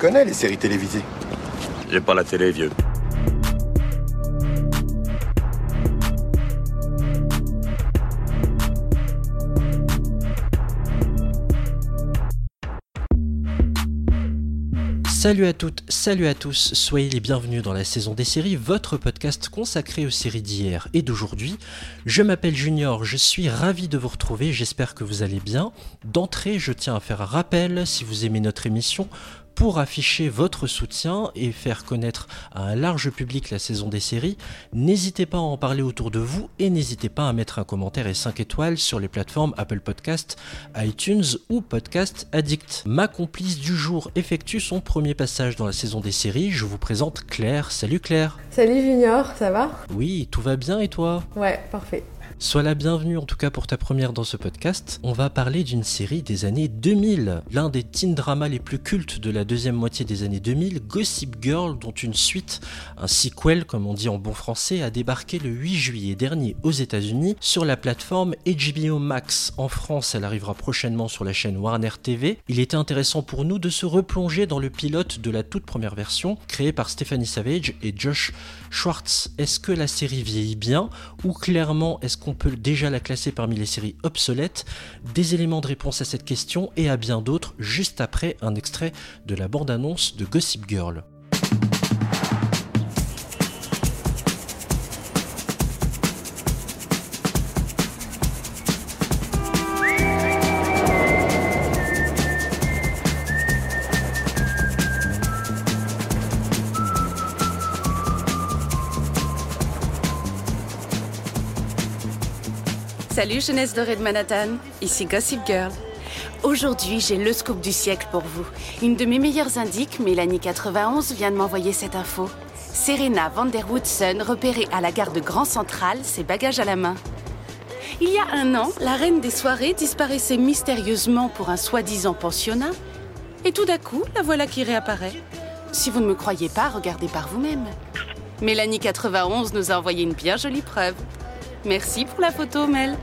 connais les séries télévisées. J'ai pas la télé, vieux. Salut à toutes, salut à tous, soyez les bienvenus dans la saison des séries, votre podcast consacré aux séries d'hier et d'aujourd'hui. Je m'appelle Junior, je suis ravi de vous retrouver, j'espère que vous allez bien. D'entrée, je tiens à faire un rappel, si vous aimez notre émission, pour afficher votre soutien et faire connaître à un large public la saison des séries, n'hésitez pas à en parler autour de vous et n'hésitez pas à mettre un commentaire et 5 étoiles sur les plateformes Apple Podcast, iTunes ou Podcast Addict. Ma complice du jour effectue son premier passage dans la saison des séries. Je vous présente Claire. Salut Claire. Salut Junior, ça va? Oui, tout va bien et toi? Ouais, parfait. Sois la bienvenue en tout cas pour ta première dans ce podcast. On va parler d'une série des années 2000, l'un des teen dramas les plus cultes de la deuxième moitié des années 2000, Gossip Girl, dont une suite, un sequel comme on dit en bon français, a débarqué le 8 juillet dernier aux États-Unis sur la plateforme HBO Max. En France, elle arrivera prochainement sur la chaîne Warner TV. Il était intéressant pour nous de se replonger dans le pilote de la toute première version, créée par Stephanie Savage et Josh Schwartz. Est-ce que la série vieillit bien ou clairement est-ce qu'on on peut déjà la classer parmi les séries obsolètes Des éléments de réponse à cette question et à bien d'autres juste après un extrait de la bande-annonce de Gossip Girl. Salut jeunesse dorée de Manhattan, ici Gossip Girl. Aujourd'hui, j'ai le scoop du siècle pour vous. Une de mes meilleures indiques, Mélanie91, vient de m'envoyer cette info. Serena Vanderwoodson repérée à la gare de Grand Central, ses bagages à la main. Il y a un an, la reine des soirées disparaissait mystérieusement pour un soi-disant pensionnat. Et tout d'un coup, la voilà qui réapparaît. Si vous ne me croyez pas, regardez par vous-même. Mélanie91 nous a envoyé une bien jolie preuve. Merci pour la photo, Mel.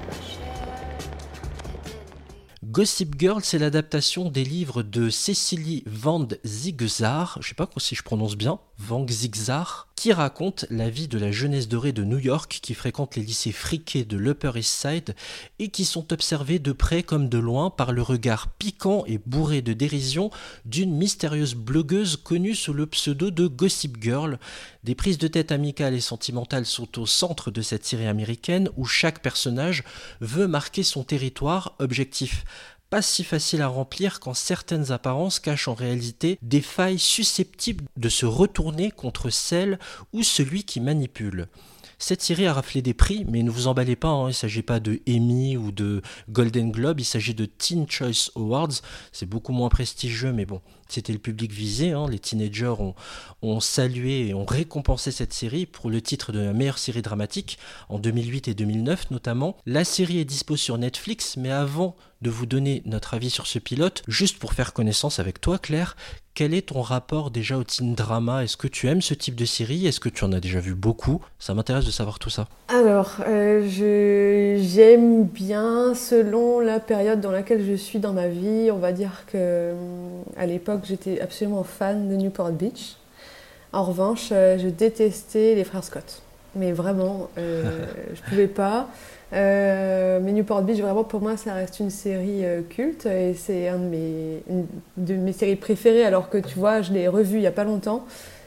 Gossip Girl, c'est l'adaptation des livres de Cecily Van Zigzar, je sais pas si je prononce bien, Van Zigzar, qui raconte la vie de la jeunesse dorée de New York qui fréquente les lycées friqués de l'Upper East Side et qui sont observés de près comme de loin par le regard piquant et bourré de dérision d'une mystérieuse blogueuse connue sous le pseudo de Gossip Girl. Des prises de tête amicales et sentimentales sont au centre de cette série américaine où chaque personnage veut marquer son territoire objectif pas si facile à remplir quand certaines apparences cachent en réalité des failles susceptibles de se retourner contre celle ou celui qui manipule. Cette série a raflé des prix, mais ne vous emballez pas, hein, il ne s'agit pas de Emmy ou de Golden Globe, il s'agit de Teen Choice Awards. C'est beaucoup moins prestigieux, mais bon, c'était le public visé. Hein. Les teenagers ont, salué et ont récompensé cette série pour le titre de la meilleure série dramatique en 2008 et 2009 notamment. La série est dispo sur Netflix, mais avant de vous donner notre avis sur ce pilote, juste pour faire connaissance avec toi Claire, quel est ton rapport déjà au teen drama? Est-ce que tu aimes ce type de série? Est-ce que tu en as déjà vu beaucoup? Ça m'intéresse de savoir tout ça. Alors, euh, j'aime bien selon la période dans laquelle je suis dans ma vie. On va dire que euh, à l'époque, j'étais absolument fan de Newport Beach. En revanche, euh, je détestais les frères Scott. Mais vraiment, je pouvais pas. Euh, mais Newport Beach, vraiment pour moi, ça reste une série euh, culte et c'est un de mes, une de mes séries préférées. Alors que tu vois, je l'ai revue il n'y a pas longtemps.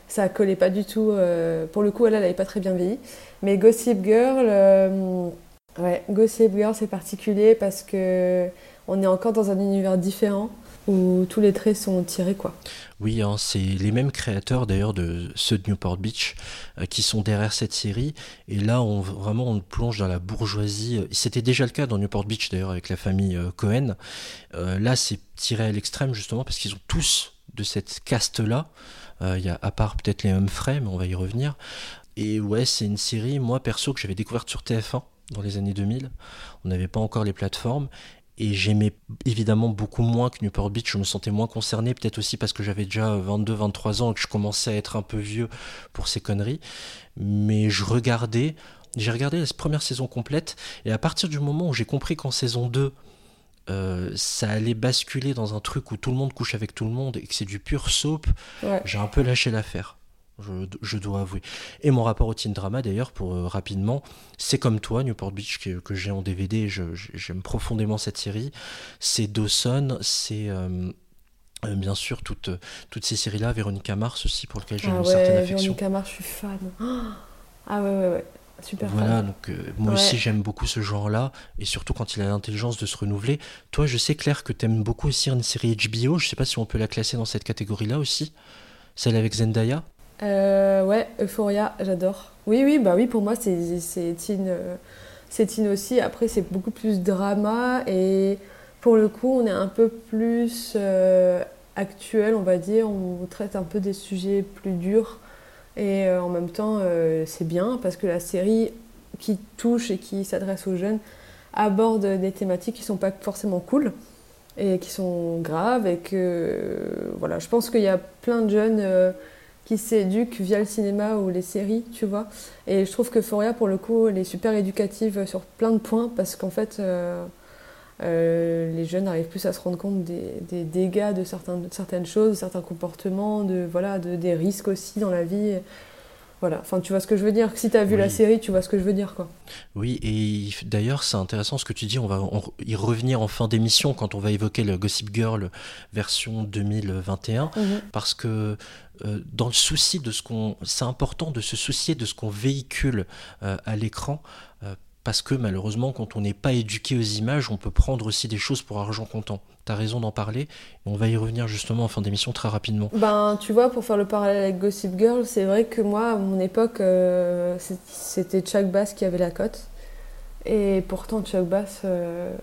Ça collait pas du tout. Euh, pour le coup, elle, elle n'avait pas très bien vieilli. Mais Gossip Girl, ouais, Gossip Girl, c'est particulier parce que on est encore dans un univers différent où tous les traits sont tirés quoi. Oui, hein, c'est les mêmes créateurs d'ailleurs de ceux de Newport Beach euh, qui sont derrière cette série. Et là, on, vraiment, on plonge dans la bourgeoisie. C'était déjà le cas dans Newport Beach d'ailleurs avec la famille euh, Cohen. Euh, là, c'est tiré à l'extrême justement parce qu'ils ont tous de cette caste-là. Il y a à part peut-être les Humphrey, mais on va y revenir. Et ouais, c'est une série, moi perso, que j'avais découverte sur TF1 dans les années 2000. On n'avait pas encore les plateformes et j'aimais évidemment beaucoup moins que Newport Beach, je me sentais moins concerné, peut-être aussi parce que j'avais déjà 22-23 ans et que je commençais à être un peu vieux pour ces conneries. Mais je regardais, j'ai regardé la première saison complète, et à partir du moment où j'ai compris qu'en saison 2, euh, ça allait basculer dans un truc où tout le monde couche avec tout le monde et que c'est du pur soap, j'ai un peu lâché l'affaire. Je, dois avouer. Et mon rapport au teen drama, d'ailleurs, pour euh, rapidement, c'est comme toi, Newport Beach, que, j'ai en DVD. J'aime profondément cette série. C'est Dawson, c'est euh, bien sûr toutes, toutes ces séries-là. Véronica Mars aussi, pour lequel j'ai ah une certaine affection. Véronica Mars, je suis fan. Ah ouais, ouais, ouais. Super voilà, donc euh, moi aussi j'aime beaucoup ce genre-là, et surtout quand il a l'intelligence de se renouveler. Toi, je sais Claire que t'aimes beaucoup aussi une série HBO, je sais pas si on peut la classer dans cette catégorie-là aussi, celle avec Zendaya euh, Ouais, Euphoria, j'adore. Oui, oui, bah oui, pour moi c'est teen, euh, teen aussi, après c'est beaucoup plus drama, et pour le coup on est un peu plus euh, actuel, on va dire, on traite un peu des sujets plus durs. Et euh, en même temps, c'est bien parce que la série qui touche et qui s'adresse aux jeunes aborde des thématiques qui sont pas forcément cool et qui sont graves et que voilà, je pense qu'il y a plein de jeunes qui s'éduquent via le cinéma ou les séries, tu vois. Et je trouve que Foria, pour le coup, elle est super éducative sur plein de points parce qu'en fait, euh, les jeunes arrivent plus à se rendre compte des, dégâts de, certaines choses, de certains comportements, de, voilà, de, des risques aussi dans la vie. Voilà, enfin tu vois ce que je veux dire. Si tu as vu la série, tu vois ce que je veux dire quoi. Oui, et d'ailleurs c'est intéressant ce que tu dis, on va y revenir en fin d'émission quand on va évoquer le Gossip Girl version 2021, mhm. parce que euh, dans le souci de ce qu'on... C'est important de se soucier de ce qu'on véhicule euh, à l'écran parce que malheureusement, quand on n'est pas éduqué aux images, on peut prendre aussi des choses pour argent comptant. Tu as raison d'en parler. On va y revenir justement en fin d'émission très rapidement. Ben, tu vois, pour faire le parallèle avec Gossip Girl, c'est vrai que moi, à mon époque, euh, c'était Chuck Bass qui avait la cote. Et pourtant, Chuck Bass, euh,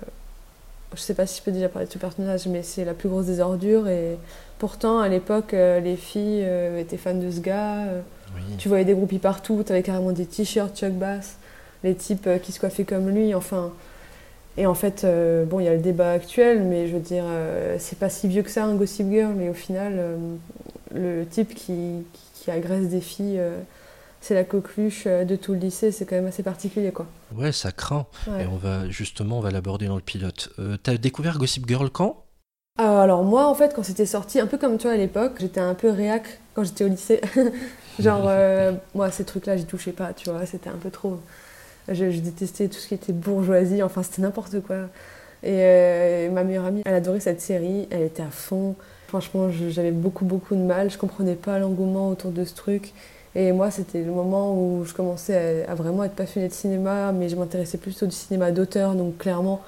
je sais pas si je peux déjà parler de ce personnage, mais c'est la plus grosse des ordures. Et pourtant, à l'époque, euh, les filles étaient fans de ce gars. Tu voyais des groupies partout, tu avais carrément des t-shirts Chuck Bass les types euh, qui se coiffaient comme lui, enfin. Et en fait, euh, bon, il y a le débat actuel, mais je veux dire, euh, c'est pas si vieux que ça, un Gossip Girl, mais au final, le type qui, qui, agresse des filles, c'est la coqueluche de tout le lycée, c'est quand même assez particulier, quoi. Ouais, ça craint. Et on va, justement, on va l'aborder dans le pilote. T'as découvert Gossip Girl quand? Alors moi en fait quand c'était sorti, un peu comme toi à l'époque, j'étais un peu réac quand j'étais au lycée. Genre moi ces trucs là j'y touchais pas, tu vois, c'était un peu trop. Je, détestais tout ce qui était bourgeoisie, enfin c'était n'importe quoi. Et euh, ma meilleure amie, elle adorait cette série, elle était à fond. Franchement, j'avais beaucoup, beaucoup de mal, je comprenais pas l'engouement autour de ce truc. Et moi, c'était le moment où je commençais à, à, vraiment être passionnée de cinéma, mais je m'intéressais plutôt du cinéma d'auteur, donc clairement,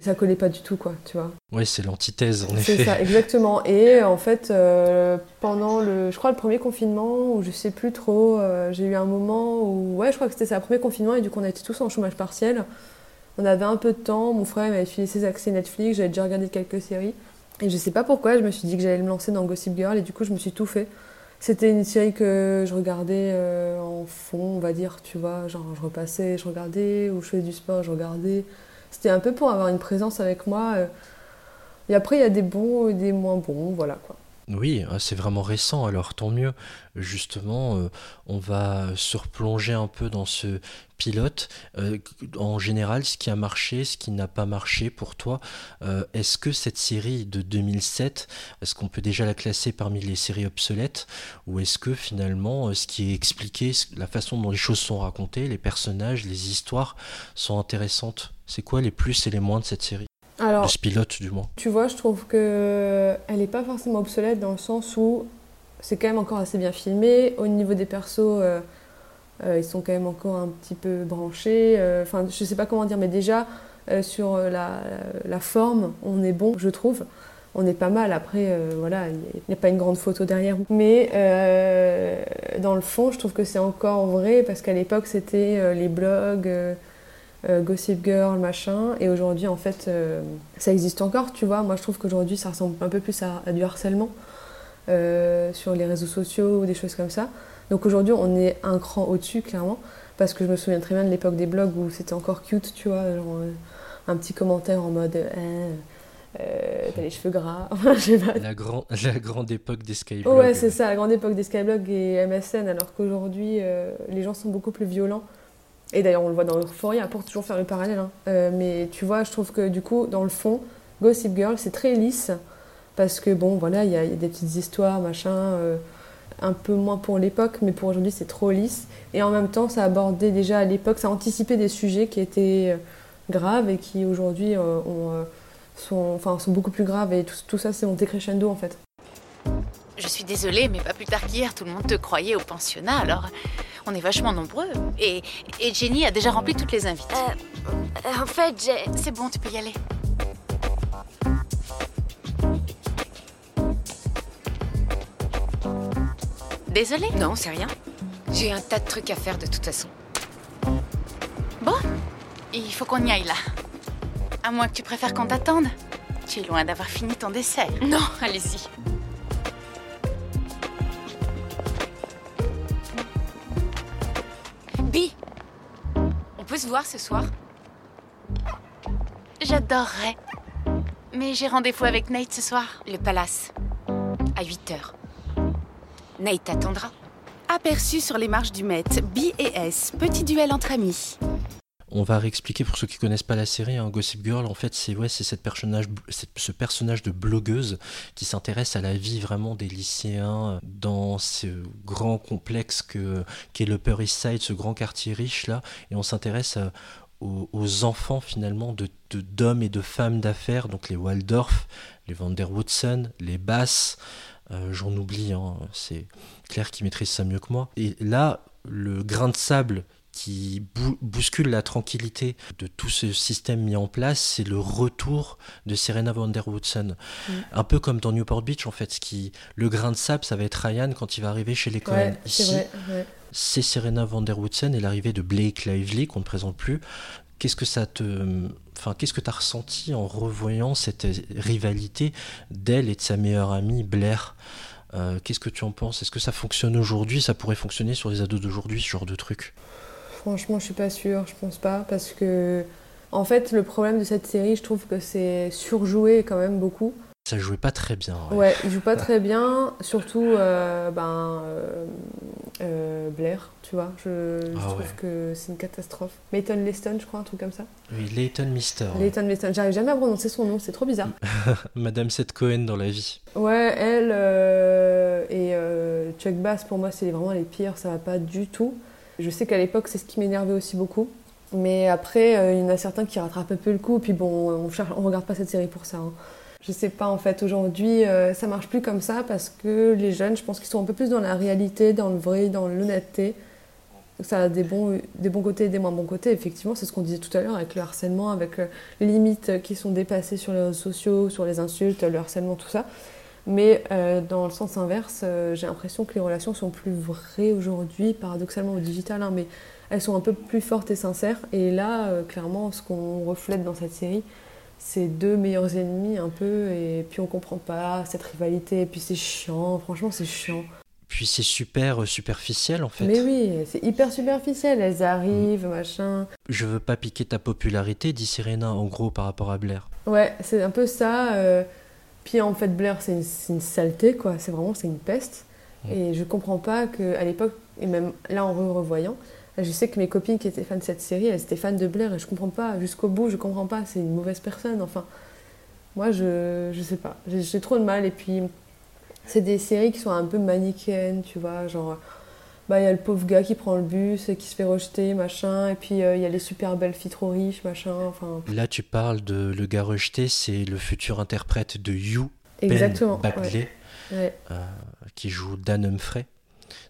ça collait pas du tout, quoi, tu vois. Oui, c'est l'antithèse, en effet. C'est ça, exactement. Et en fait, euh, pendant le, je crois, le premier confinement, ou je sais plus trop, euh, j'ai eu un moment où, ouais, je crois que c'était ça, le premier confinement, et du coup, on était tous en chômage partiel. On avait un peu de temps, mon frère m'avait filé ses accès Netflix, j'avais déjà regardé quelques séries. Et je sais pas pourquoi, je me suis dit que j'allais me lancer dans Gossip Girl, et du coup, je me suis tout fait. C'était une série que je regardais euh, en fond, on va dire, tu vois, genre je repassais, je regardais, ou je faisais du sport, je regardais. C'était un peu pour avoir une présence avec moi. Euh. Et après, il y a des bons et des moins bons, voilà quoi. Oui, ah, c'est vraiment récent, alors tant mieux. Justement, euh, on va se replonger un peu dans ce pilote. Euh, en général, ce qui a marché, ce qui n'a pas marché pour toi. est-ce que cette série de 2007, est-ce qu'on peut déjà la classer parmi les séries obsolètes? Ou est-ce que finalement, ce qui est expliqué, la façon dont les choses sont racontées, les personnages, les histoires sont intéressantes? C'est quoi les plus et les moins de cette série? Alors, pilote du moins. Tu vois, je trouve que elle n'est pas forcément obsolète dans le sens où c'est quand même encore assez bien filmé. Au niveau des persos, euh, euh, ils sont quand même encore un petit peu branchés. Euh, enfin, je sais pas comment dire, mais déjà sur la, la, forme, on est bon, je trouve. On est pas mal. Après, voilà, il n'y a pas une grande photo derrière. Mais dans le fond, je trouve que c'est encore vrai parce qu'à l'époque, c'était les blogs euh, Gossip Girl, machin. Et aujourd'hui, en fait, euh, ça existe encore, tu vois. Moi, je trouve qu'aujourd'hui, ça ressemble un peu plus à, du harcèlement euh, sur les réseaux sociaux ou des choses comme ça. Donc aujourd'hui, on est un cran au-dessus, clairement. Parce que je me souviens très bien de l'époque des blogs où c'était encore cute, tu vois. Genre, un petit commentaire en mode. Eh, t'as les cheveux gras. la, grand, la grande époque des skyblogs. ouais, c'est ça, la grande époque des skyblogs et MSN, alors qu'aujourd'hui, les gens sont beaucoup plus violents. Et d'ailleurs, on le voit dans Euphoria, pour toujours faire le parallèle. Hein. Euh, mais tu vois, je trouve que du coup, dans le fond, Gossip Girl, c'est très lisse parce que bon, voilà, il y, a des petites histoires, machin, euh, un peu moins pour l'époque, mais pour aujourd'hui, c'est trop lisse. Et en même temps, ça abordait déjà à l'époque, ça anticipait des sujets qui étaient euh, graves et qui aujourd'hui sont, enfin, sont beaucoup plus graves. Et tout, tout ça, c'est monté crescendo en fait. Je suis désolée, mais pas plus tard qu'hier, tout le monde te croyait au pensionnat, alors on est vachement nombreux. Et, et Jenny a déjà rempli toutes les invites. Euh, en fait, j'ai... C'est bon, tu peux y aller. Désolée Non, c'est rien. J'ai un tas de trucs à faire de toute façon. Bon, il faut qu'on y aille là. À moins que tu préfères qu'on t'attende. Tu es loin d'avoir fini ton dessert. Non, allez-y. Bi On peut se voir ce soir J'adorerais. Mais j'ai rendez-vous avec Nate ce soir. Le palace. À 8 heures. Nate attendra. Aperçu sur les marches du Met, B et S, petit duel entre amis. On va réexpliquer pour ceux qui connaissent pas la série, hein, Gossip Girl, en fait, c'est ouais, cette personnage, ce personnage de blogueuse qui s'intéresse à la vie vraiment des lycéens dans ce grand complexe que qu'est le Upper East Side, ce grand quartier riche là, et on s'intéresse aux, enfants finalement de- d'hommes et de femmes d'affaires, donc les Waldorf, les Van der Woodsen, les Bass, euh, j'en oublie, hein, c'est Claire qui maîtrise ça mieux que moi. Et là, le grain de sable qui bou- bouscule la tranquillité de tout ce système mis en place, c'est le retour de Serena van der Woodsen. Mm. Un peu comme dans Newport Beach, en fait, ce qui, le grain de sable, ça va être Ryan quand il va arriver chez les Cohen. Ouais, c'est Ici, vrai. ouais. c'est Serena van der Woodsen et l'arrivée de Blake Lively qu'on ne présente plus. Qu'est-ce que ça te, enfin, qu'est-ce que tu as ressenti en revoyant cette rivalité d'elle et de sa meilleure amie Blair? Euh, Qu'est-ce que tu en penses? Est-ce que ça fonctionne aujourd'hui? Ça pourrait fonctionner sur les ados d'aujourd'hui, ce genre de truc? Franchement, je suis pas sûre, je pense pas, parce que en fait, le problème de cette série, je trouve que c'est surjoué quand même beaucoup. Ça jouait pas très bien. ouais. Ouais, il joue pas très bien, surtout euh, ben, euh, euh, Blair, tu vois. Je, je Ah trouve ouais. que c'est une catastrophe. Mayton Leston, je crois, un truc comme ça. Oui, Leighton Mister. Layton Leston, j'arrive jamais à prononcer son nom, c'est trop bizarre. Madame Seth Cohen dans la vie. Ouais, elle euh, et Chuck Bass, pour moi, c'est vraiment les pires, ça va pas du tout. Je sais qu'à l'époque, c'est ce qui m'énervait aussi beaucoup. Mais après, euh, il y en a certains qui rattrapent un peu le coup, puis bon, on, cherche, on regarde pas cette série pour ça. hein. Je sais pas, en fait, aujourd'hui, euh, ça marche plus comme ça parce que les jeunes, je pense qu'ils sont un peu plus dans la réalité, dans le vrai, dans l'honnêteté. Ça a des bons, des bons côtés et des moins bons côtés. Effectivement, c'est ce qu'on disait tout à l'heure avec le harcèlement, avec euh, les limites qui sont dépassées sur les réseaux sociaux, sur les insultes, le harcèlement, tout ça. Mais euh, dans le sens inverse, euh, j'ai l'impression que les relations sont plus vraies aujourd'hui, paradoxalement au digital, hein, mais elles sont un peu plus fortes et sincères. Et là, euh, clairement, ce qu'on reflète dans cette série, c'est deux meilleurs ennemis un peu, et puis on comprend pas cette rivalité, et puis c'est chiant, franchement c'est chiant. Puis c'est super superficiel en fait. Mais oui, c'est hyper superficiel, elles arrivent, machin. Je veux pas piquer ta popularité, dit Serena en gros par rapport à Blair. Ouais, c'est un peu ça. Puis en fait, Blair, c'est une, saleté, quoi. C'est vraiment, c'est une peste. Mm. Et je comprends pas qu'à l'époque, et même là en re-revoyant, je sais que mes copines qui étaient fans de cette série, elles étaient fans de Blair, et je comprends pas, jusqu'au bout, je comprends pas. C'est une mauvaise personne, enfin. Moi, je, je sais pas. J'ai j'ai trop de mal. Et puis, c'est des séries qui sont un peu manichéennes, tu vois. Genre, bah, il y a le pauvre gars qui prend le bus et qui se fait rejeter, machin. Et puis, euh, il y a les super belles filles trop riches, machin. Enfin, Là tu parles de le gars rejeté, c'est le futur interprète de You, exactement. Ben ouais. Bagley, Ouais. qui joue Dan Humphrey.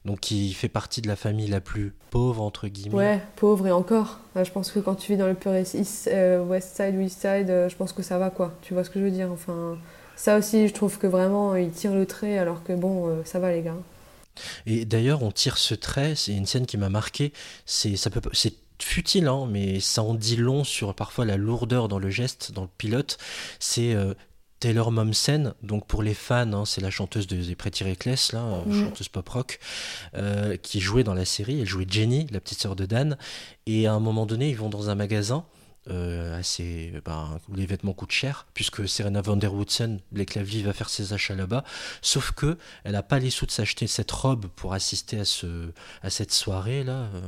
Donc qui fait partie de la famille la plus pauvre entre guillemets. Ouais, pauvre et encore. Euh, Je pense que quand tu vis dans le pur East, euh, West Side East Side, euh, je pense que ça va quoi. Tu vois ce que je veux dire Enfin, ça aussi, je trouve que vraiment, il tire le trait alors que bon, euh, ça va les gars. Et d'ailleurs, on tire ce trait, c'est une scène qui m'a marqué. C'est ça peut pas- c'est futile, hein, mais ça en dit long sur parfois la lourdeur dans le geste, dans le pilote. C'est euh, Taylor Momsen, donc pour les fans, hein, c'est la chanteuse de The Pretty Reckless, là, euh, chanteuse pop rock, euh, qui jouait dans la série. Elle jouait Jenny, la petite sœur de Dan. Et à un moment donné, ils vont dans un magasin. Euh, assez, ben, où les vêtements coûtent cher, puisque Serena van der Woodsen, Blake Lively, va faire ses achats là-bas. Sauf que elle n'a pas les sous de s'acheter cette robe pour assister à, ce, à cette soirée là. Euh,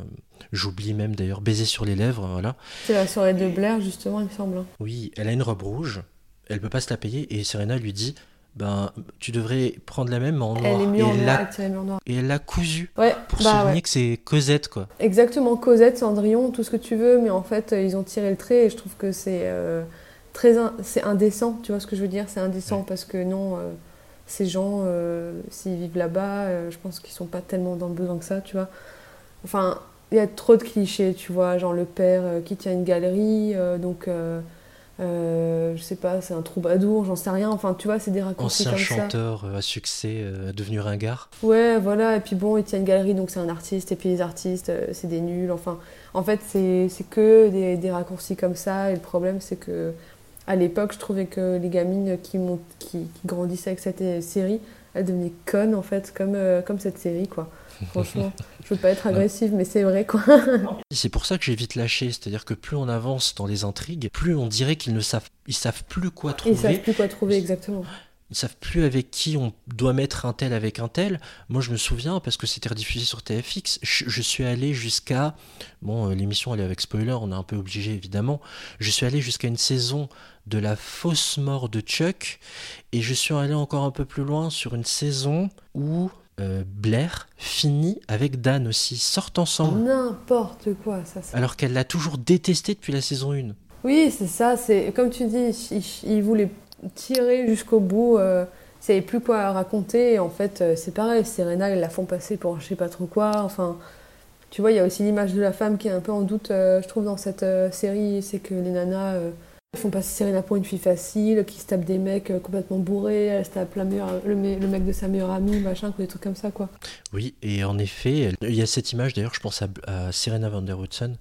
J'oublie même d'ailleurs baiser sur les lèvres, voilà. C'est la soirée de Blair, justement, il me semble. hein. Oui, elle a une robe rouge. elle peut pas se la payer et Serena lui dit ben tu devrais prendre la même en noir. Elle est mieux et, en noir, l'a- elle noir. et elle l'a cousu Ouais, pour bah souligner ouais. que c'est Cosette quoi. Exactement, Cosette, Cendrillon, tout ce que tu veux, mais en fait, euh, ils ont tiré le trait et je trouve que c'est euh, très in- c'est indécent, tu vois ce que je veux dire? C'est indécent parce que non, euh, ces gens, euh, s'ils vivent là-bas, je pense qu'ils sont pas tellement dans le besoin que ça, tu vois. Enfin, il y a trop de clichés, tu vois, genre le père qui tient une galerie, donc. Euh, je sais pas, c'est un troubadour, j'en sais rien. Enfin, tu vois, c'est des raccourcis Ancien comme chanteur euh, à succès euh, devenu ringard. Ouais, voilà, et puis bon, il tient une galerie, donc c'est un artiste, et puis les artistes, euh, c'est des nuls. Enfin, en fait, c'est que des, des raccourcis comme ça, et le problème, c'est que à l'époque, je trouvais que les gamines qui, qui, qui grandissaient avec cette série, elles devenaient connes, en fait, comme, comme cette série, quoi. Franchement, je veux pas être agressive, mais c'est vrai, quoi. C'est pour ça que j'ai vite lâché, c'est-à-dire que plus on avance dans les intrigues, plus on dirait qu'ils ne savent, ils savent plus quoi Ils savent trouver, plus quoi trouver exactement. ils savent plus avec qui on doit mettre un tel avec un tel. Moi, je me souviens parce que c'était rediffusé sur TFX, je, je suis allé jusqu'à bon, euh, l'émission elle est avec spoiler, on est un peu obligé évidemment. Je suis allé jusqu'à une saison de la fausse mort de Chuck et je suis allé encore un peu plus loin sur une saison où euh, Blair finit avec Dan aussi, sortent ensemble. N'importe quoi, ça. Alors qu'elle l'a toujours détesté depuis la saison 1. Oui, c'est ça. C'est comme tu dis, il, il voulait tirer jusqu'au bout. Euh, il savait plus quoi raconter. Et en fait, euh, c'est pareil. Serena, ils la font passer pour je sais pas trop quoi. Enfin, tu vois, il y a aussi l'image de la femme qui est un peu en doute, euh, je trouve, dans cette série. C'est que les nanas euh, font passer Serena pour une fille facile, qui se tape des mecs euh, complètement bourrés. Elle se tape le, me- le mec de sa meilleure amie, machin, des trucs comme ça, quoi. Oui, et en effet, il y a cette image, d'ailleurs, je pense à, à Serena van der Woodson,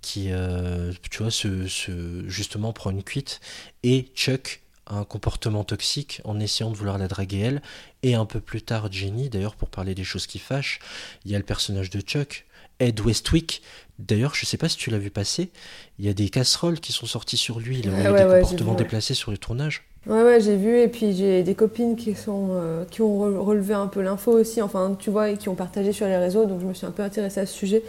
qui, euh, tu vois, se, se- justement prend une cuite, et Chuck a un comportement toxique en essayant de vouloir la draguer elle, et un peu plus tard, Jenny, d'ailleurs, pour parler des choses qui fâchent, il y a le personnage de Chuck, Ed Westwick, d'ailleurs, je sais pas si tu l'as vu passer, il y a des casseroles qui sont sorties sur lui, il a eu ouais, des ouais, comportements vu, déplacés sur les tournages. Ouais, ouais, j'ai vu, et puis j'ai des copines qui, sont, euh, qui ont re- relevé un peu l'info aussi, enfin, tu vois, et qui ont partagé sur les réseaux, donc je me suis un peu intéressée à ce sujet.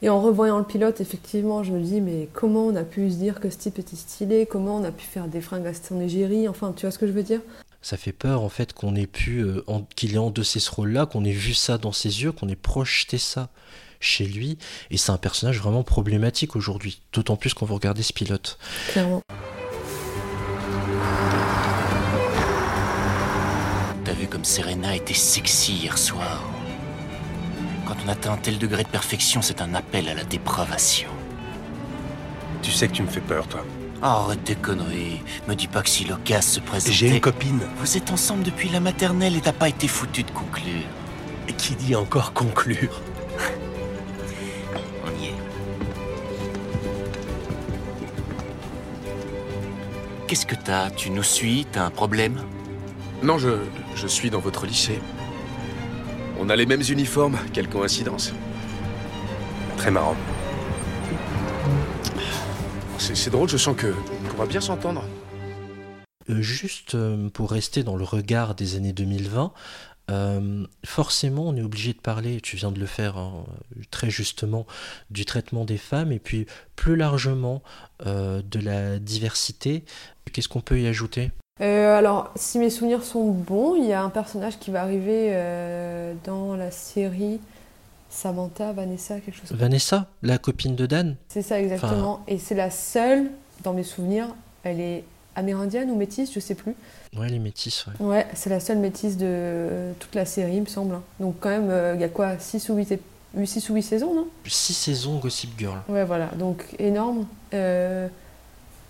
Et en revoyant le pilote, effectivement, je me dis, mais comment on a pu se dire que ce type était stylé? Comment on a pu faire des fringues à son égérie? Enfin, tu vois ce que je veux dire? Ça fait peur en fait qu'on ait pu, euh, en- qu'il ait endossé ce rôle-là, qu'on ait vu ça dans ses yeux, qu'on ait projeté ça chez lui. Et c'est un personnage vraiment problématique aujourd'hui, d'autant plus qu'on va regarder ce pilote. Clairement. T'as vu comme Serena était sexy hier soir? Quand on atteint un tel degré de perfection, c'est un appel à la dépravation. Tu sais que tu me fais peur, toi. Arrête tes conneries. Me dis pas que si l'occasion se présentait... J'ai une copine. Vous êtes ensemble depuis la maternelle et t'as pas été foutu de conclure. Et qui dit encore conclure? Qu'est-ce que t'as Tu nous suis T'as un problème Non, je, je suis dans votre lycée. On a les mêmes uniformes, quelle coïncidence. Très marrant. C'est c'est drôle, je sens que qu'on va bien s'entendre. Euh, juste euh, pour rester dans le regard des années 2020, euh, forcément on est obligé de parler, tu viens de le faire hein, très justement, du traitement des femmes et puis plus largement euh, de la diversité. Qu'est-ce qu'on peut y ajouter? Euh, alors, si mes souvenirs sont bons, il y a un personnage qui va arriver euh, dans la série Samantha, Vanessa, quelque chose comme ça. Vanessa, la copine de Dan? C'est ça exactement. Et c'est la seule, dans mes souvenirs, elle est amérindienne ou métisse, je sais plus. Ouais, les métis, ouais. Ouais, c'est la seule métisse de euh, toute la série, il me semble. hein. Donc quand même, il y a quoi 6 ou 8, 6 ou 8 saisons, non? Six saisons Gossip Girl. Ouais, voilà, donc énorme.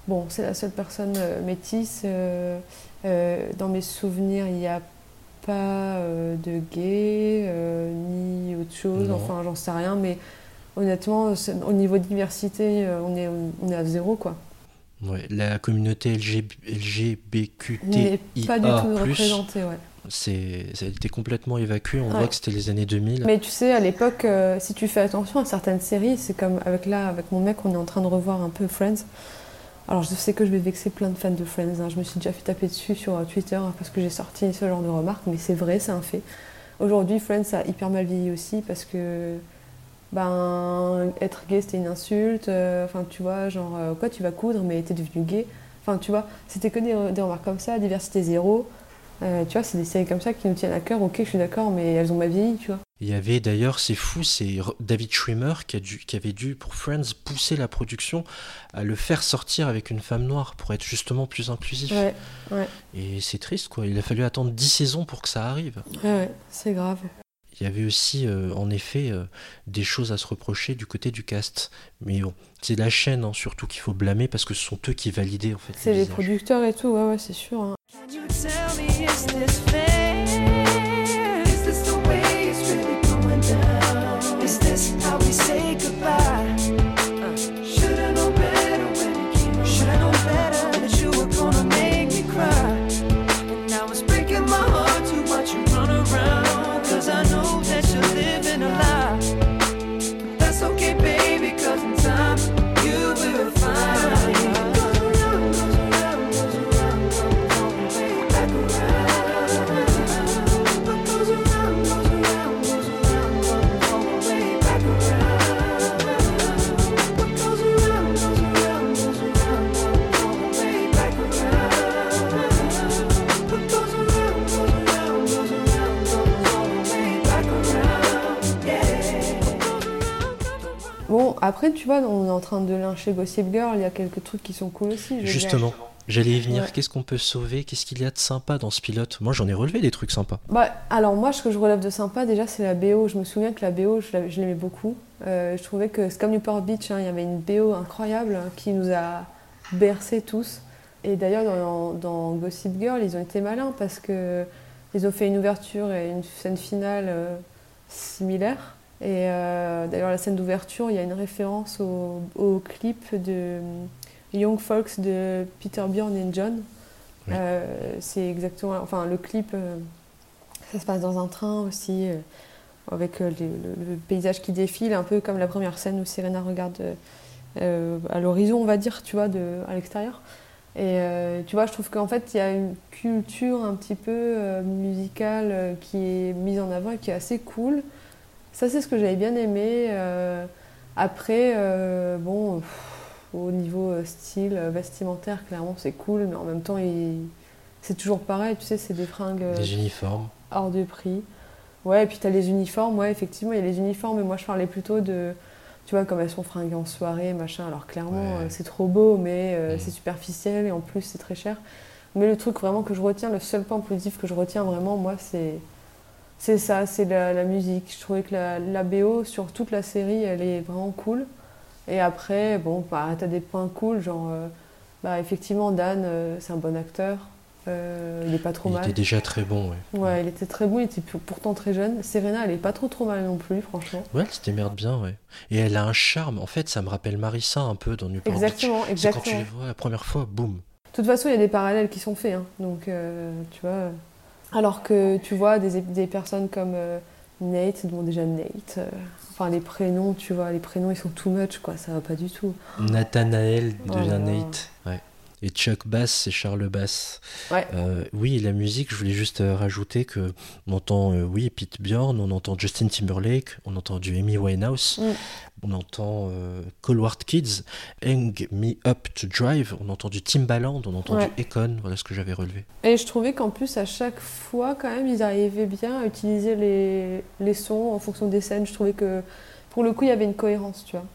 Bon, c'est la seule personne euh, métisse. euh, euh, dans mes souvenirs, il n'y a pas de gay, ni autre chose, Non. enfin, j'en sais rien, mais honnêtement, au niveau de diversité, on est, on est à zéro, quoi. Ouais, la communauté LG, N'est LGBTQTIA+, pas du tout représentée, ouais. c'est, ça a été complètement évacué. On Ouais. voit que c'était les années 2000. Mais tu sais, à l'époque, euh, si tu fais attention à certaines séries, c'est comme avec là, avec mon mec, on est en train de revoir un peu Friends. Alors je sais que je vais vexer plein de fans de Friends. hein. Je me suis déjà fait taper dessus sur euh, Twitter hein, parce que j'ai sorti ce genre de remarques, mais c'est vrai, c'est un fait. Aujourd'hui, Friends a hyper mal vieilli aussi parce que ben être gay c'était une insulte. euh, Enfin, tu vois, genre euh, quoi, tu vas coudre, mais t'es devenu gay. Enfin, tu vois, c'était que des, des remarques comme ça, diversité zéro. Tu vois, c'est des séries comme ça qui nous tiennent à cœur. Ok, je suis d'accord, mais elles ont ma vieilli, tu vois. Il y avait d'ailleurs, c'est fou, c'est David Schwimmer qui, a dû, qui avait dû, pour Friends, pousser la production à le faire sortir avec une femme noire pour être justement plus inclusif. Ouais, ouais, Et c'est triste, quoi. Il a fallu attendre 10 saisons pour que ça arrive. ouais, ouais, c'est grave. Il y avait aussi, euh, en effet, euh, des choses à se reprocher du côté du cast. Mais bon, c'est la chaîne hein, surtout qu'il faut blâmer parce que ce sont eux qui validaient en fait. C'est les producteurs et tout, ouais, ouais, c'est sûr. hein. Can you tell me, is this fair? Is this the way Is this how we say goodbye? Tu vois, on est en train de lyncher Gossip Girl, il y a quelques trucs qui sont cool aussi. je. Justement, j'allais y venir. Ouais. Qu'est-ce qu'on peut sauver? Qu'est-ce qu'il y a de sympa dans ce pilote? Moi, j'en ai relevé des trucs sympas. Bah, alors moi, ce que je relève de sympa, déjà, c'est la BO. Je me souviens que la BO, je l'aimais beaucoup. Euh, je trouvais que c'est comme Newport Beach, hein, il y avait une BO incroyable hein, qui nous a bercés tous. Et d'ailleurs, dans, dans Gossip Girl, ils ont été malins parce que ils ont fait une ouverture et une scène finale euh, similaires. Et euh, d'ailleurs, la scène d'ouverture, il y a une référence au, au clip de Young Folks de Peter Bjorn et John. Oui. Euh, c'est exactement, enfin, le clip. euh, ça se passe dans un train aussi, euh, avec euh, les- le, le paysage qui défile, un peu comme la première scène où Serena regarde euh, euh, à l'horizon, on va dire, tu vois, de, à l'extérieur. Et euh, tu vois, je trouve qu'en fait, il y a une culture un petit peu euh, musicale euh, qui est mise en avant et qui est assez cool. Ça, c'est ce que j'avais bien aimé. Euh, après, euh, bon, pff, au niveau euh, style vestimentaire, clairement, c'est cool, mais en même temps, il- c'est toujours pareil, tu sais, c'est des fringues. Les uniformes. hors de prix. Ouais, et puis tu as les uniformes, ouais, effectivement, il y a les uniformes, mais moi je parlais plutôt de, tu vois, comme elles sont fringuées en soirée, machin, alors clairement, Ouais. c'est trop beau, mais euh, Mhm. c'est superficiel, et en plus c'est très cher. Mais le truc vraiment que je retiens, le seul point positif que je retiens vraiment, moi, c'est c'est ça, c'est la, la musique. Je trouvais que la, la BO sur toute la série, elle est vraiment cool. Et après, bon, bah, t'as des points cool, genre, euh, bah, effectivement, Dan, euh, c'est un bon acteur. Euh, il est pas trop Il mal. était déjà très bon, ouais. Ouais, il était très bon, il était pour- pourtant très jeune. Serena, elle est pas trop trop mal non plus, franchement. Ouais, elle se démerde bien, ouais. Et elle a un charme. En fait, ça me rappelle Marissa un peu dans Newport Beach. Exactement, C'est quand tu exactement. les vois la première fois, boum. De toute façon, il y a des parallèles qui sont faits, hein. donc tu vois. Alors que tu vois des, des personnes comme euh, Nate, bon déjà Nate, euh, enfin les prénoms, tu vois, les prénoms ils sont too much, quoi, ça va pas du tout. Nathanaël Oh devient. Nate. Ouais. Et Chuck Bass, c'est Charles Bass. Ouais. Euh, oui, et la musique, je voulais juste euh, rajouter que on entend, euh, oui, Pete Bjorn, on entend Justin Timberlake, on entend du Amy Winehouse, Mm. on entend euh, Colward Kids, Hang Me Up to Drive, on entend du Timbaland, on entend Ouais. du Econ, voilà ce que j'avais relevé. Et je trouvais qu'en plus, à chaque fois, quand même, ils arrivaient bien à utiliser les, les sons en fonction des scènes. Je trouvais que pour le coup, il y avait une cohérence, tu vois.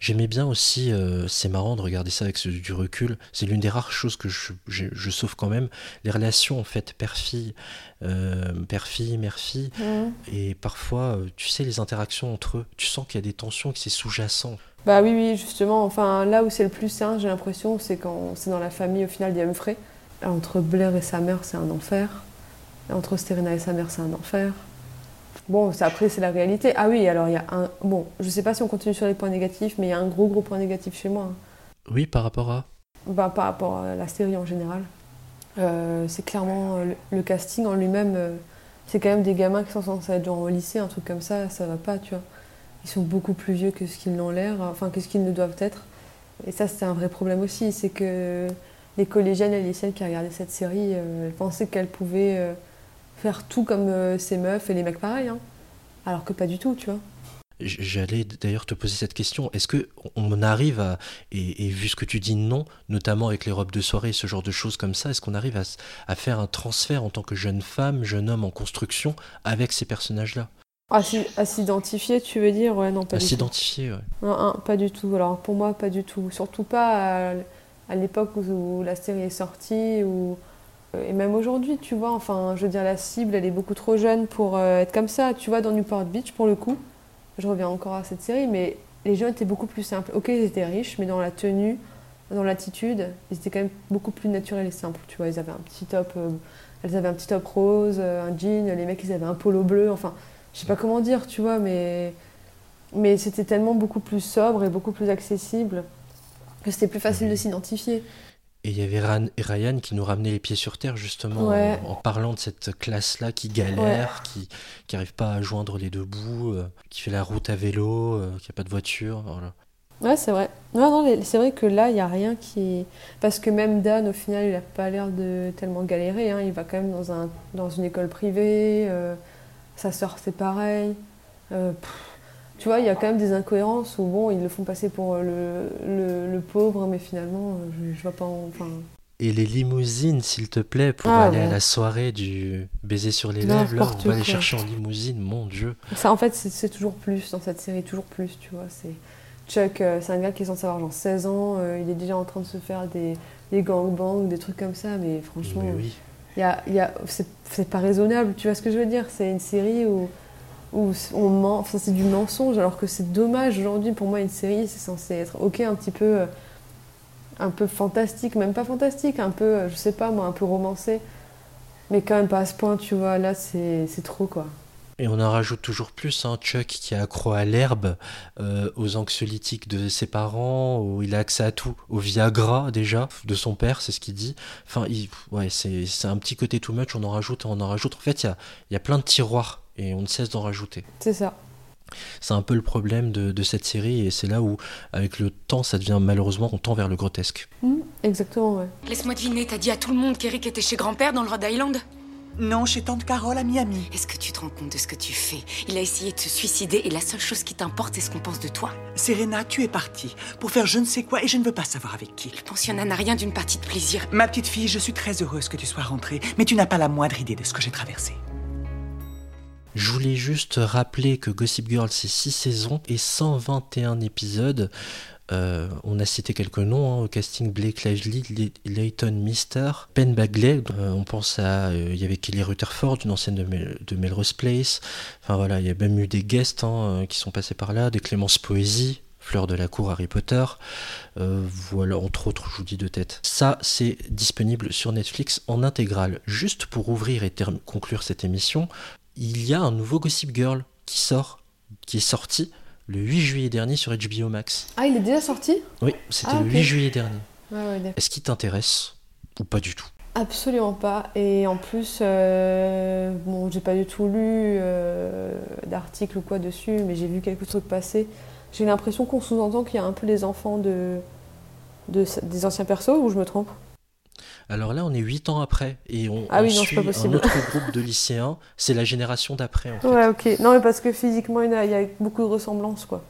J'aimais bien aussi, euh, c'est marrant de regarder ça avec ce- du recul, c'est l'une des rares choses que je, je, je sauve quand même, les relations en fait père-fille, euh, père-fille, mère-fille, et parfois, euh, tu sais, les interactions entre eux, tu sens qu'il y a des tensions, que c'est sous-jacent. Bah oui, oui, justement. Enfin, là où c'est le plus sain, j'ai l'impression, c'est quand c'est dans la famille au final des Humphrey. Entre Blair et sa mère, c'est un enfer. Entre Serena et sa mère, c'est un enfer. Bon, c'est- après, c'est la réalité. Ah oui, alors il y a un. Bon, je sais pas si on continue sur les points négatifs, mais il y a un gros, gros point négatif chez moi. hein. Oui, par rapport à... Bah, par rapport à la série en général. Euh, c'est clairement euh, le, le casting en lui-même. euh, c'est quand même des gamins qui sont censés être genre au lycée, un truc comme ça, ça va pas, tu vois. Ils sont beaucoup plus vieux que ce qu'ils n'ont l'air, enfin que ce qu'ils ne doivent être. Et ça, c'est un vrai problème aussi, c'est que les collégiennes et les lycéennes qui regardaient cette série, euh, elles pensaient qu'elles pouvaient faire tout comme euh, ces meufs et les mecs pareils, hein. alors que pas du tout, tu vois. J'allais d'ailleurs te poser cette question. Est-ce que on arrive à, et, et vu ce que tu dis non, notamment avec les robes de soirée, ce genre de choses comme ça, est-ce qu'on arrive à, faire un transfert en tant que jeune femme, jeune homme en construction avec ces personnages-là? À s'i- à s'identifier, tu veux dire? Ouais, non, pas À du tout. s'identifier, ouais. Non, non, pas du tout. Alors pour moi, pas du tout. Surtout pas à, à l'époque où, où la série est sortie ou et même aujourd'hui, tu vois. Enfin, je veux dire, la cible, elle est beaucoup trop jeune pour euh, être comme ça. Tu vois, dans Newport Beach, pour le coup, je reviens encore à cette série, mais les jeunes étaient beaucoup plus simples. Ok, ils étaient riches, mais dans la tenue, dans l'attitude, ils étaient quand même beaucoup plus naturels et simples. Tu vois, ils avaient un petit top, euh, elles avaient un petit top rose, euh, un jean. Les mecs, ils avaient un polo bleu. Enfin, je sais pas comment dire, tu vois, mais mais c'était tellement beaucoup plus sobre et beaucoup plus accessible que c'était plus facile de s'identifier. Et il y avait Ran- Ryan qui nous ramenait les pieds sur terre justement Ouais. en, en parlant de cette classe-là qui galère, qui qui arrive pas à joindre les deux bouts, euh, qui fait la route à vélo, euh, qui a pas de voiture. Voilà. Ouais, c'est vrai. Non, non, c'est vrai que là, il n'y a rien qui. Parce que même Dan, au final, il n'a pas l'air de tellement galérer. hein. Il va quand même dans, un, dans une école privée. euh, sa sœur, c'est pareil. Pff, tu vois, il y a quand même des incohérences où, bon, ils le font passer pour euh, le, le, le pauvre, mais finalement, euh, je, je vois pas. en- Et les limousines, s'il te plaît, pour Ah, aller à la soirée du baiser sur les lèvres, là, on va les quoi. chercher en limousine, mon Dieu. Ça, en fait, c'est toujours plus dans cette série, toujours plus, tu vois. C'est Chuck, euh, c'est un gars qui est censé avoir genre 16 ans, euh, il est déjà en train de se faire des, des gangbangs, des trucs comme ça, mais franchement, Mais oui. y a, y a, c'est pas raisonnable, tu vois ce que je veux dire? C'est une série où, où on ment, enfin, c'est du mensonge, alors que c'est dommage aujourd'hui. Pour moi, une série, c'est censé être, ok, un petit peu, euh, un peu fantastique, même pas fantastique, un peu, euh, je sais pas moi, un peu romancé, mais quand même pas à ce point, tu vois. Là, c'est trop quoi. Et on en rajoute toujours plus, hein, Chuck qui est accro à l'herbe, euh, aux anxiolytiques de ses parents, où il a accès à tout, au Viagra déjà, de son père, c'est ce qu'il dit. Enfin, ouais, c'est un petit côté too much, on en rajoute, on en rajoute. En fait, il y a, y a plein de tiroirs, et on ne cesse d'en rajouter. C'est ça. C'est un peu le problème de, de cette série, et c'est là où, avec le temps, ça devient malheureusement, on tend vers le grotesque. Mhm, exactement, ouais. Laisse-moi deviner, t'as dit à tout le monde qu'Eric était chez grand-père dans le Rhode Island? Non, chez Tante Carole à Miami. Est-ce que tu te rends compte de ce que tu fais? Il a essayé de se suicider et la seule chose qui t'importe, c'est ce qu'on pense de toi. Serena, tu es partie pour faire je ne sais quoi et je ne veux pas savoir avec qui. Le pensionnat n'a rien d'une partie de plaisir. Ma petite fille, je suis très heureuse que tu sois rentrée, mais tu n'as pas la moindre idée de ce que j'ai traversé. Je voulais juste rappeler que Gossip Girl, c'est 6 saisons et 121 épisodes. Euh, on a cité quelques noms hein, au casting Blake Lively, Leighton Mister, Penn Bagley. Euh, on pense à. euh, Il y avait Kelly Rutherford, une ancienne de, Mel- de Melrose Place. Enfin voilà, il y a même eu des guests hein, qui sont passés par là, des Clémence Poésie. Fleur de la cour Harry Potter, voilà entre autres, je vous dis de tête. Ça, c'est disponible sur Netflix en intégrale. Juste pour ouvrir et conclure cette émission, il y a un nouveau Gossip Girl qui sort, qui est sorti le 8 juillet dernier sur HBO Max. Ah, il est déjà sorti? Oui, c'était Ah, le ok. 8 juillet dernier. Ouais, ouais, d'accord. Est-ce qu'il t'intéresse ou pas du tout? Absolument pas. Et en plus, euh, bon, j'ai pas du tout lu euh, d'articles ou quoi dessus, mais j'ai vu quelques trucs passer. J'ai l'impression qu'on sous-entend qu'il y a un peu les enfants de, de- des anciens persos, ou je me trompe? Alors là, on est 8 ans après et on, Ah on oui, non, c'est suit pas un autre groupe de lycéens. C'est la génération d'après en fait. Ouais, ok. Non, mais parce que physiquement, il y a, il y a beaucoup de ressemblances, quoi.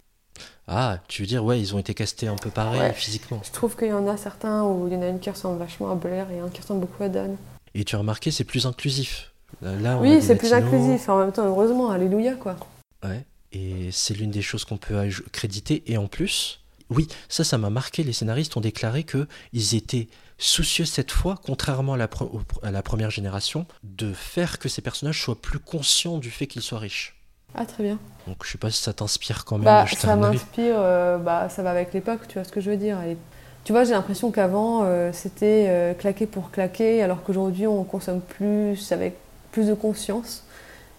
Ah, tu veux dire, ouais, ils ont été castés un peu pareil Ouais. physiquement. Je trouve qu'il y en a certains où il y en a une qui ressemble vachement à Blair et un qui ressemble beaucoup à Dan. Et tu as remarqué, c'est plus inclusif. Là, on Oui, c'est plus inclusif. En même temps, heureusement, alléluia, quoi. Ouais. Et c'est l'une des choses qu'on peut créditer. Et en plus, oui, ça, ça m'a marqué. Les scénaristes ont déclaré que ils étaient soucieux cette fois, contrairement à la, pre- au- à la première génération, de faire que ces personnages soient plus conscients du fait qu'ils soient riches. Ah, très bien. Donc je sais pas si ça t'inspire quand même. Bah, ça m'inspire, euh, bah, ça va avec l'époque, tu vois ce que je veux dire. Et, tu vois, j'ai l'impression qu'avant, euh, c'était euh, claquer pour claquer, alors qu'aujourd'hui, on consomme plus avec plus de conscience.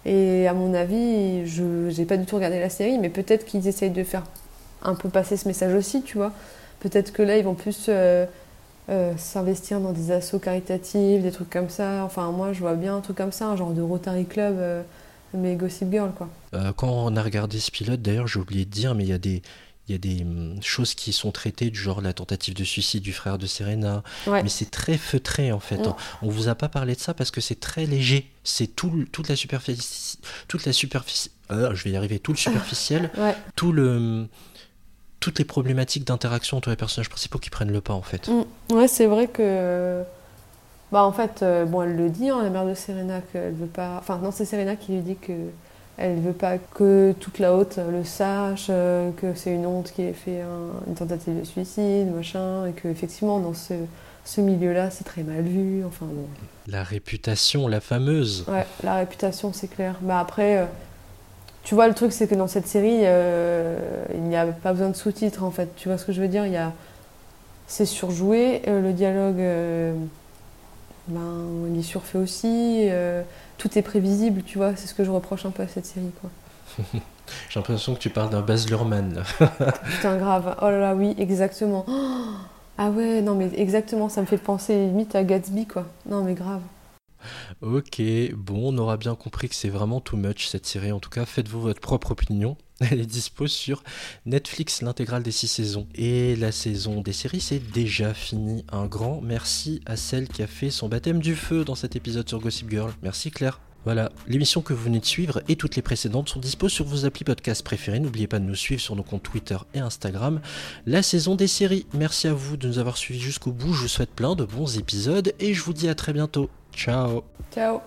Et à mon avis, je n'ai pas du tout regardé la série, mais peut-être qu'ils essayent de faire un peu passer ce message aussi, tu vois. Peut-être que là, ils vont plus euh, euh, s'investir dans des assos caritatifs, des trucs comme ça. Enfin, moi, je vois bien un truc comme ça, un genre de Rotary Club, euh, mais Gossip Girl, quoi. Quand on a regardé ce pilote, d'ailleurs, j'ai oublié de dire, mais il y a des, il y a des hum, choses qui sont traitées, du genre la tentative de suicide du frère de Serena. Ouais. Mais c'est très feutré en fait. Mm. On vous a pas parlé de ça parce que c'est très léger. C'est tout, toute la superficie, toute la superficie. euh, je vais y arriver. Tout le superficiel, Ouais. tout le, hum, toutes les problématiques d'interaction entre les personnages principaux qui prennent le pas en fait. Mm. Ouais, c'est vrai que. Bah, en fait, euh, bon, elle le dit, hein, la mère de Serena, qu'elle veut pas. Enfin, non, c'est Serena qui lui dit que elle veut pas que toute la haute le sache, euh, que c'est une honte qui ait fait un- une tentative de suicide, machin, et que effectivement dans ce, ce milieu-là, c'est très mal vu. Enfin bon. La réputation, la fameuse. Ouais, la réputation, c'est clair. Bah après, euh, tu vois, le truc, c'est que dans cette série, euh, il n'y a pas besoin de sous-titres, en fait. Tu vois ce que je veux dire? Il y a... C'est surjoué, euh, le dialogue, euh, ben, il est surfait aussi, euh, tout est prévisible, tu vois, c'est ce que je reproche un peu à cette série, quoi. J'ai l'impression que tu parles d'un Baz Luhrmann. Putain, grave. Oh là là, oui, exactement. Oh ah ouais, non, mais exactement, ça me fait penser limite à Gatsby, quoi. Non, mais grave. Ok, bon, on aura bien compris que c'est vraiment too much cette série. En tout cas, faites-vous votre propre opinion. Elle est dispo sur Netflix, l'intégrale des six saisons. Et la saison des séries, c'est déjà fini. Un grand merci à celle qui a fait son baptême du feu dans cet épisode sur Gossip Girl. Merci Claire. Voilà, l'émission que vous venez de suivre et toutes les précédentes sont dispo sur vos applis podcast préférés. N'oubliez pas de nous suivre sur nos comptes Twitter et Instagram. La saison des séries. Merci à vous de nous avoir suivis jusqu'au bout. Je vous souhaite plein de bons épisodes et je vous dis à très bientôt. Ciao. Ciao.